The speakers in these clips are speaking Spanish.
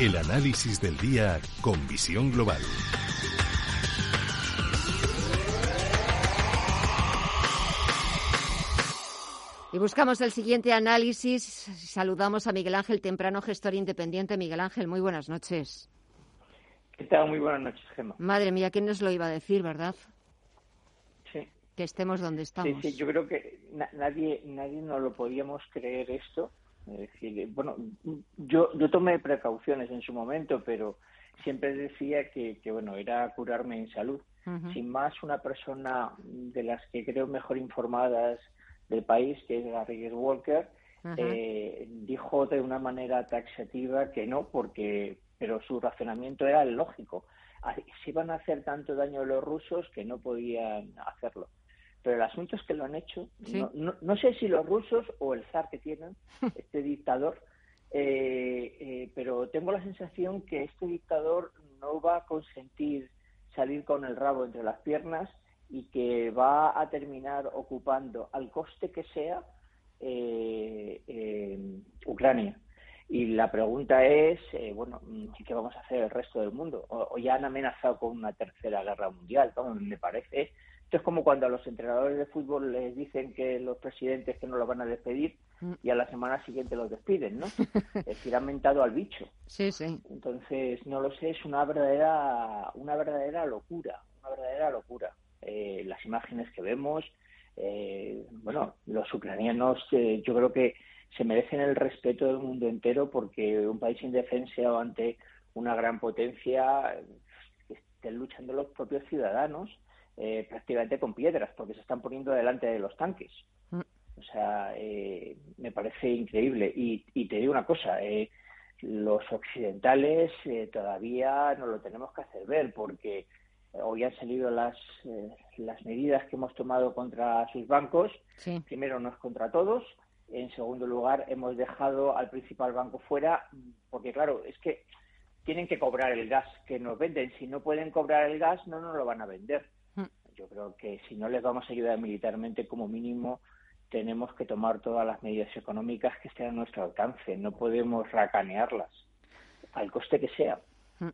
El análisis del día con visión global. Y buscamos el siguiente análisis. Saludamos a Miguel Ángel Temprano, gestor independiente. Miguel Ángel, muy buenas noches. ¿Qué tal? Muy buenas noches, Gemma. Madre mía, ¿quién nos lo iba a decir, verdad? Sí. Que estemos donde estamos. Sí, sí, yo creo que nadie, nadie nos lo podíamos creer esto. Es decir, bueno, yo, yo tomé precauciones en su momento, pero siempre decía que, que bueno, era curarme en salud. Sin más, una persona de las que creo mejor informadas del país, que es Garrigues Walker, eh, dijo de una manera taxativa que no, porque pero su razonamiento era lógico. Se iban a hacer tanto daño a los rusos que no podían hacerlo. Pero el asunto es que lo han hecho. No, no, sé si los rusos o el zar que tienen, este dictador, eh, eh, pero tengo la sensación que este dictador no va a consentir salir con el rabo entre las piernas y que va a terminar ocupando al coste que sea eh, Ucrania. Y la pregunta es, eh, bueno, ¿qué vamos a hacer el resto del mundo? O, ya han amenazado con una tercera guerra mundial, ¿no? me parece. Esto es como cuando a los entrenadores de fútbol les dicen que los presidentes que no lo van a despedir mm. y a la semana siguiente los despiden, ¿no? es decir, han mentado al bicho. Sí, sí. Entonces, no lo sé, es una verdadera, una verdadera locura, una verdadera locura. Eh, las imágenes que vemos, eh, bueno, los ucranianos, eh, yo creo que se merecen el respeto del mundo entero porque un país indefenso ante una gran potencia estén luchando los propios ciudadanos prácticamente con piedras porque se están poniendo delante de los tanques. Mm. O sea, me parece increíble. Y, y, te digo una cosa, los occidentales todavía no lo tenemos que hacer ver porque hoy han salido las, eh, las medidas que hemos tomado contra sus bancos. Primero, no es contra todos. En segundo lugar, hemos dejado al principal banco fuera, porque claro, es que tienen que cobrar el gas que nos venden. Si no pueden cobrar el gas, no nos lo van a vender. Yo creo que si no les vamos a ayudar militarmente, como mínimo, tenemos que tomar todas las medidas económicas que estén a nuestro alcance. No podemos racanearlas, al coste que sea. Mm.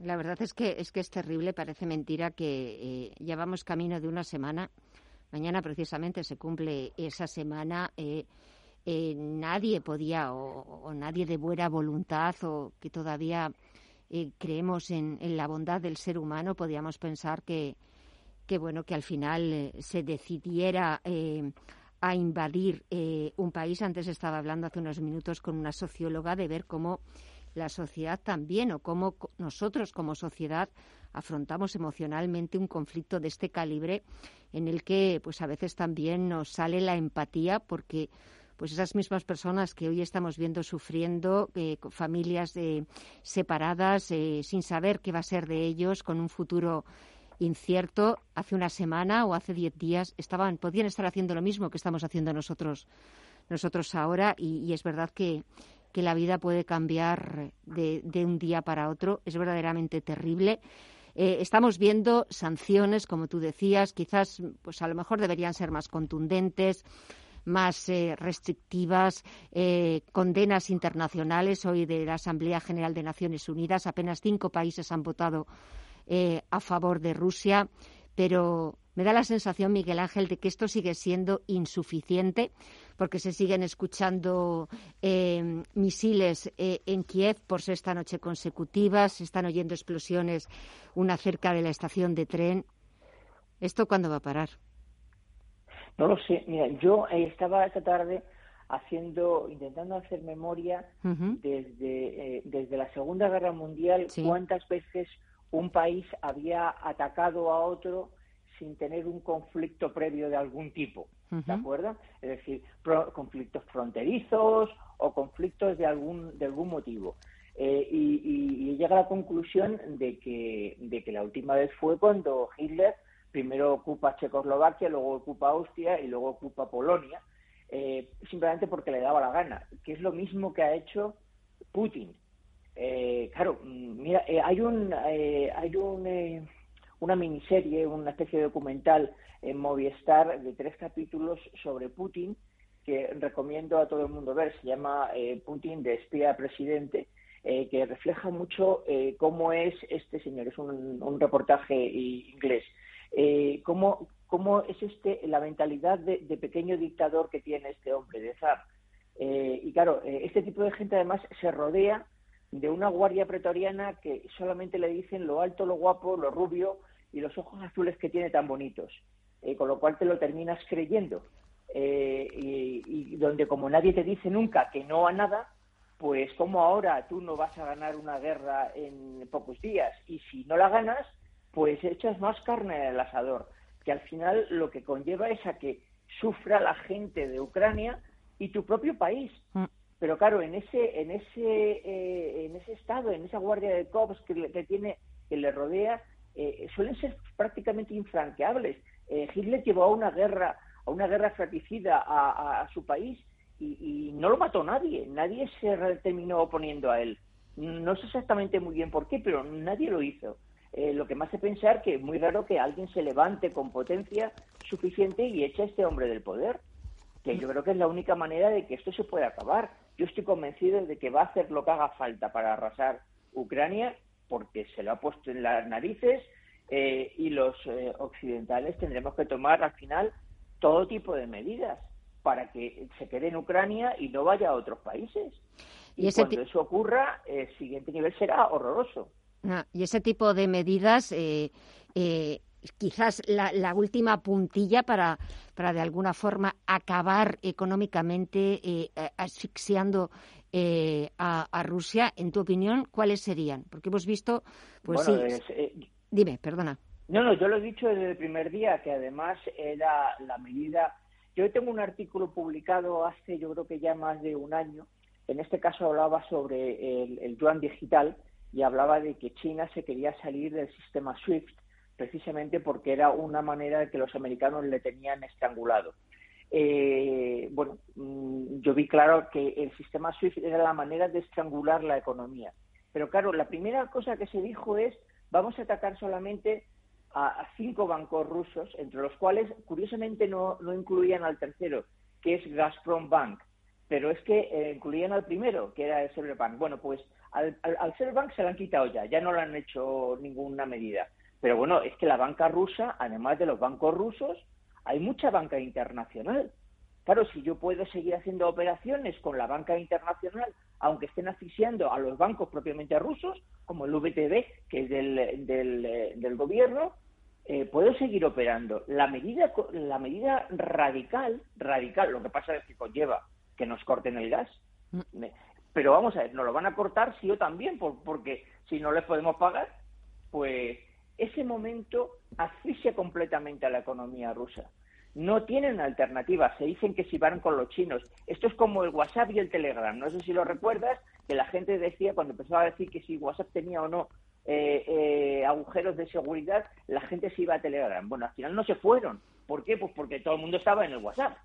La verdad es que es que es terrible, parece mentira que eh, llevamos camino de una semana. Mañana precisamente se cumple esa semana. Eh, eh, nadie podía o, nadie de buena voluntad o que todavía creemos en, la bondad del ser humano podíamos pensar que, que bueno que al final se decidiera a invadir un país. Antes estaba hablando hace unos minutos con una socióloga de ver cómo la sociedad también o cómo nosotros como sociedad afrontamos emocionalmente un conflicto de este calibre en el que pues a veces también nos sale la empatía porque pues esas mismas personas que hoy estamos viendo sufriendo, eh, familias eh, separadas, eh, sin saber qué va a ser de ellos, con un futuro incierto, hace una semana o hace diez días estaban, podían estar haciendo lo mismo que estamos haciendo nosotros, nosotros ahora, y es verdad que que la vida puede cambiar de, un día para otro. Es verdaderamente terrible. Eh, estamos viendo sanciones, como tú decías, quizás, pues a lo mejor deberían ser más contundentes, más eh, restrictivas, eh, condenas internacionales. Hoy de la Asamblea General de Naciones Unidas, apenas cinco países han votado a favor de Rusia, pero me da la sensación, Miguel Ángel, de que esto sigue siendo insuficiente porque se siguen escuchando eh, misiles eh, en Kiev por sexta noche consecutiva, se están oyendo explosiones, una cerca de la estación de tren. ¿Esto cuándo va a parar? No lo sé. Mira, yo eh, estaba esta tarde haciendo, intentando hacer memoria desde, desde la Segunda Guerra Mundial, cuántas veces un país había atacado a otro sin tener un conflicto previo de algún tipo. ¿De acuerdo? Es decir, conflictos fronterizos o conflictos de algún, de algún motivo. Eh, y, llega a la conclusión de que, de que la última vez fue cuando Hitler primero ocupa Checoslovaquia, luego ocupa Austria y luego ocupa Polonia, eh, simplemente porque le daba la gana, que es lo mismo que ha hecho Putin. Eh, claro, mm, mira, hay un, hay un una miniserie, una especie de documental en Movistar de tres capítulos sobre Putin que recomiendo a todo el mundo ver. Se llama eh, Putin de espía presidente que refleja mucho cómo es este señor, es un, reportaje inglés, cómo, cómo es este la mentalidad de, pequeño dictador que tiene este hombre, de zar. y claro, este tipo de gente además se rodea de una guardia pretoriana que solamente le dicen lo alto, lo guapo, lo rubio y los ojos azules que tiene tan bonitos, eh, con lo cual te lo terminas creyendo. Eh, y, donde como nadie te dice nunca que no a nada, pues como ahora tú no vas a ganar una guerra en pocos días y si no la ganas, pues echas más carne en el asador, que al final lo que conlleva es a que sufra la gente de Ucrania y tu propio país. Pero claro, en ese, en ese, eh, en ese estado, en esa guardia de cops que, que tiene, que le rodea, eh, suelen ser prácticamente infranqueables. Eh, Hitler llevó a una guerra, a una guerra fratricida a, su país y, no lo mató nadie, nadie se terminó oponiendo a él. No sé exactamente muy bien por qué, pero nadie lo hizo. lo que me hace pensar que es muy raro que alguien se levante con potencia suficiente y eche a este hombre del poder que yo creo que es la única manera de que esto se pueda acabar. Yo estoy convencido de que va a hacer lo que haga falta para arrasar Ucrania, porque se lo ha puesto en las narices eh, y los eh, occidentales tendremos que tomar al final todo tipo de medidas para que se quede en Ucrania y no vaya a otros países. Y, cuando eso ocurra, el siguiente nivel será horroroso. Ah, y ese tipo de medidas eh, eh quizás la, última puntilla para, para de alguna forma acabar económicamente eh, asfixiando eh, a, Rusia, en tu opinión, ¿cuáles serían? Porque hemos visto, pues sí. Eh, Dime, perdona. No, no, yo lo he dicho desde el primer día, que además era la medida. Yo tengo un artículo publicado hace, yo creo que ya más de un año. En este caso hablaba sobre el, el yuan digital y hablaba de que China se quería salir del sistema SWIFT precisamente porque era una manera de que los americanos le tenían estrangulado. Eh, bueno, mm, yo vi claro que el sistema SWIFT era la manera de estrangular la economía. Pero claro, la primera cosa que se dijo es vamos a atacar solamente a, cinco bancos rusos, entre los cuales curiosamente no, incluían al tercero, que es Gazprom Bank, pero es que eh, incluían al primero, que era el Cyberbank. Bueno, pues al, al, al se lo han quitado ya, ya no le han hecho ninguna medida. Pero bueno, es que la banca rusa, además de los bancos rusos, hay mucha banca internacional. Claro, si yo puedo seguir haciendo operaciones con la banca internacional, aunque estén asfixiando a los bancos propiamente rusos, como el VTB, que es del, del, gobierno, eh, puedo seguir operando. La medida, la medida radical, radical, lo que pasa es que conlleva que nos corten el gas. Mm. Pero vamos a ver, nos lo van a cortar sí o también, porque si no les podemos pagar, pues ese momento asfixia completamente a la economía rusa. No tienen alternativa, se dicen que si van con los chinos. Esto es como el WhatsApp y el Telegram. No sé si lo recuerdas, que la gente decía, cuando empezaba a decir que si WhatsApp tenía o no eh, eh, agujeros de seguridad, la gente se iba a Telegram. Bueno, al final no se fueron. ¿Por qué? Pues porque todo el mundo estaba en el WhatsApp.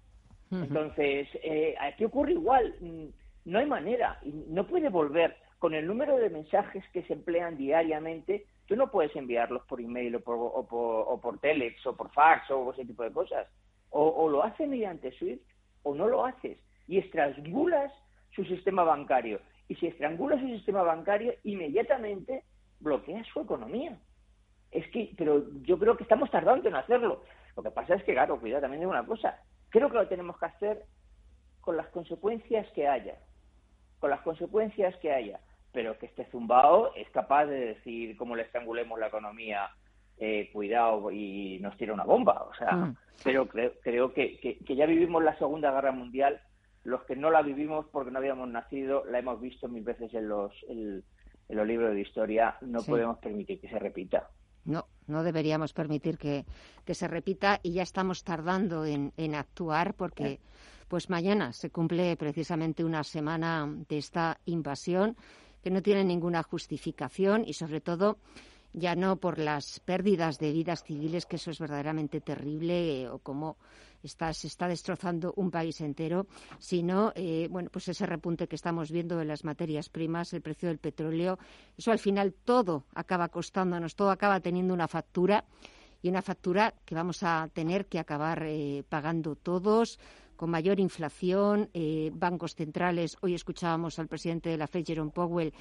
Entonces, eh, aquí ocurre igual. Mm, no hay manera. No puede volver con el número de mensajes que se emplean diariamente Tú no puedes enviarlos por email o por, o por, telex o por fax o ese tipo de cosas. O, lo haces mediante SWIFT o no lo haces. Y estrangulas su sistema bancario. Y si estrangulas su sistema bancario, inmediatamente bloqueas su economía. Es que, pero yo creo que estamos tardando en hacerlo. Lo que pasa es que, claro, cuidado también de una cosa. Creo que lo tenemos que hacer con las consecuencias que haya. Con las consecuencias que haya pero que este zumbao es capaz de decir cómo le estrangulemos la economía, eh, cuidado y nos tira una bomba. O sea, mm. pero creo, creo que, que, ya vivimos la Segunda Guerra Mundial. Los que no la vivimos porque no habíamos nacido, la hemos visto mil veces en los, en, los libros de historia. No podemos permitir que se repita. No, no deberíamos permitir que, se repita y ya estamos tardando en, en actuar porque pues mañana se cumple precisamente una semana de esta invasión que no tiene ninguna justificación y sobre todo ya no por las pérdidas de vidas civiles, que eso es verdaderamente terrible, eh, o cómo está, se está destrozando un país entero, sino eh, bueno, pues ese repunte que estamos viendo de las materias primas, el precio del petróleo, eso al final todo acaba costándonos, todo acaba teniendo una factura y una factura que vamos a tener que acabar eh, pagando todos con mayor inflación, eh, bancos centrales. Hoy escuchábamos al presidente de la Fed, Jerome Powell,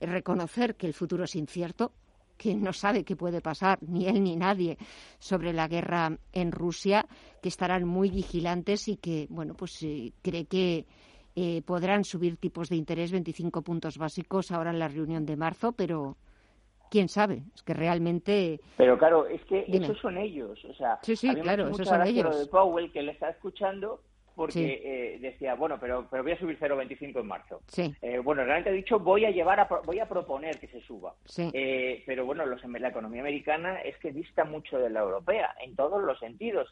reconocer que el futuro es incierto, que no sabe qué puede pasar, ni él ni nadie, sobre la guerra en Rusia, que estarán muy vigilantes y que, bueno, pues eh, cree que eh, podrán subir tipos de interés 25 puntos básicos ahora en la reunión de marzo, pero quién sabe, es que realmente... Pero claro, es que esos son ellos, o sea, sí, sí, claro, esos son ellos. de Powell que le está escuchando porque eh, decía, bueno, pero, pero voy a subir 0,25 en marzo. Sí. Eh, bueno, realmente ha dicho, voy a llevar, a, voy a proponer que se suba. Eh, pero bueno, los, la economía americana es que dista mucho de la europea, en todos los sentidos,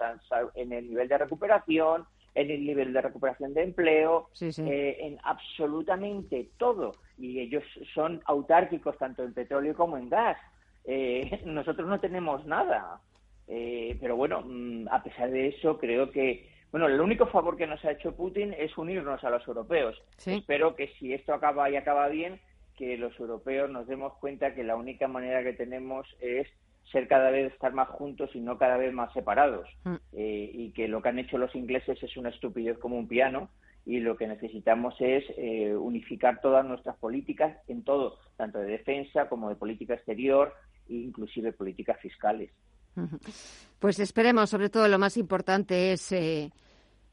en el nivel de recuperación, en el nivel de recuperación de empleo, en absolutamente todo. Y ellos son autárquicos tanto en petróleo como en gas. nosotros no tenemos nada. pero bueno, mm, a pesar de eso, creo que bueno, el único favor que nos ha hecho Putin es unirnos a los europeos. Espero que si esto acaba y acaba bien, que los europeos nos demos cuenta que la única manera que tenemos es ser cada vez estar más juntos y no cada vez más separados. Mm. Eh, y que lo que han hecho los ingleses es una estupidez como un piano y lo que necesitamos es eh, unificar todas nuestras políticas en todo, tanto de defensa como de política exterior e inclusive políticas fiscales. Pues esperemos, sobre todo lo más importante es eh,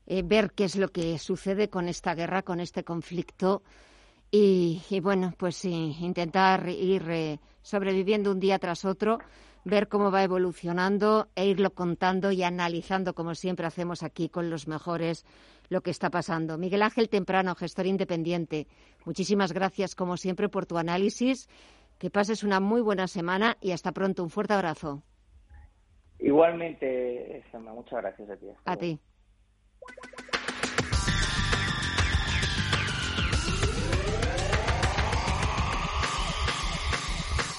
eh, ver qué es lo que sucede con esta guerra, con este conflicto y, bueno, pues intentar ir eh, sobreviviendo un día tras otro, ver cómo va evolucionando e irlo contando y analizando, como siempre hacemos aquí con los mejores, lo que está pasando. Miguel Ángel Temprano, gestor independiente, muchísimas gracias, como siempre, por tu análisis. Que pases una muy buena semana y hasta pronto. Un fuerte abrazo. Igualmente, Muchas gracias a ti. A ti.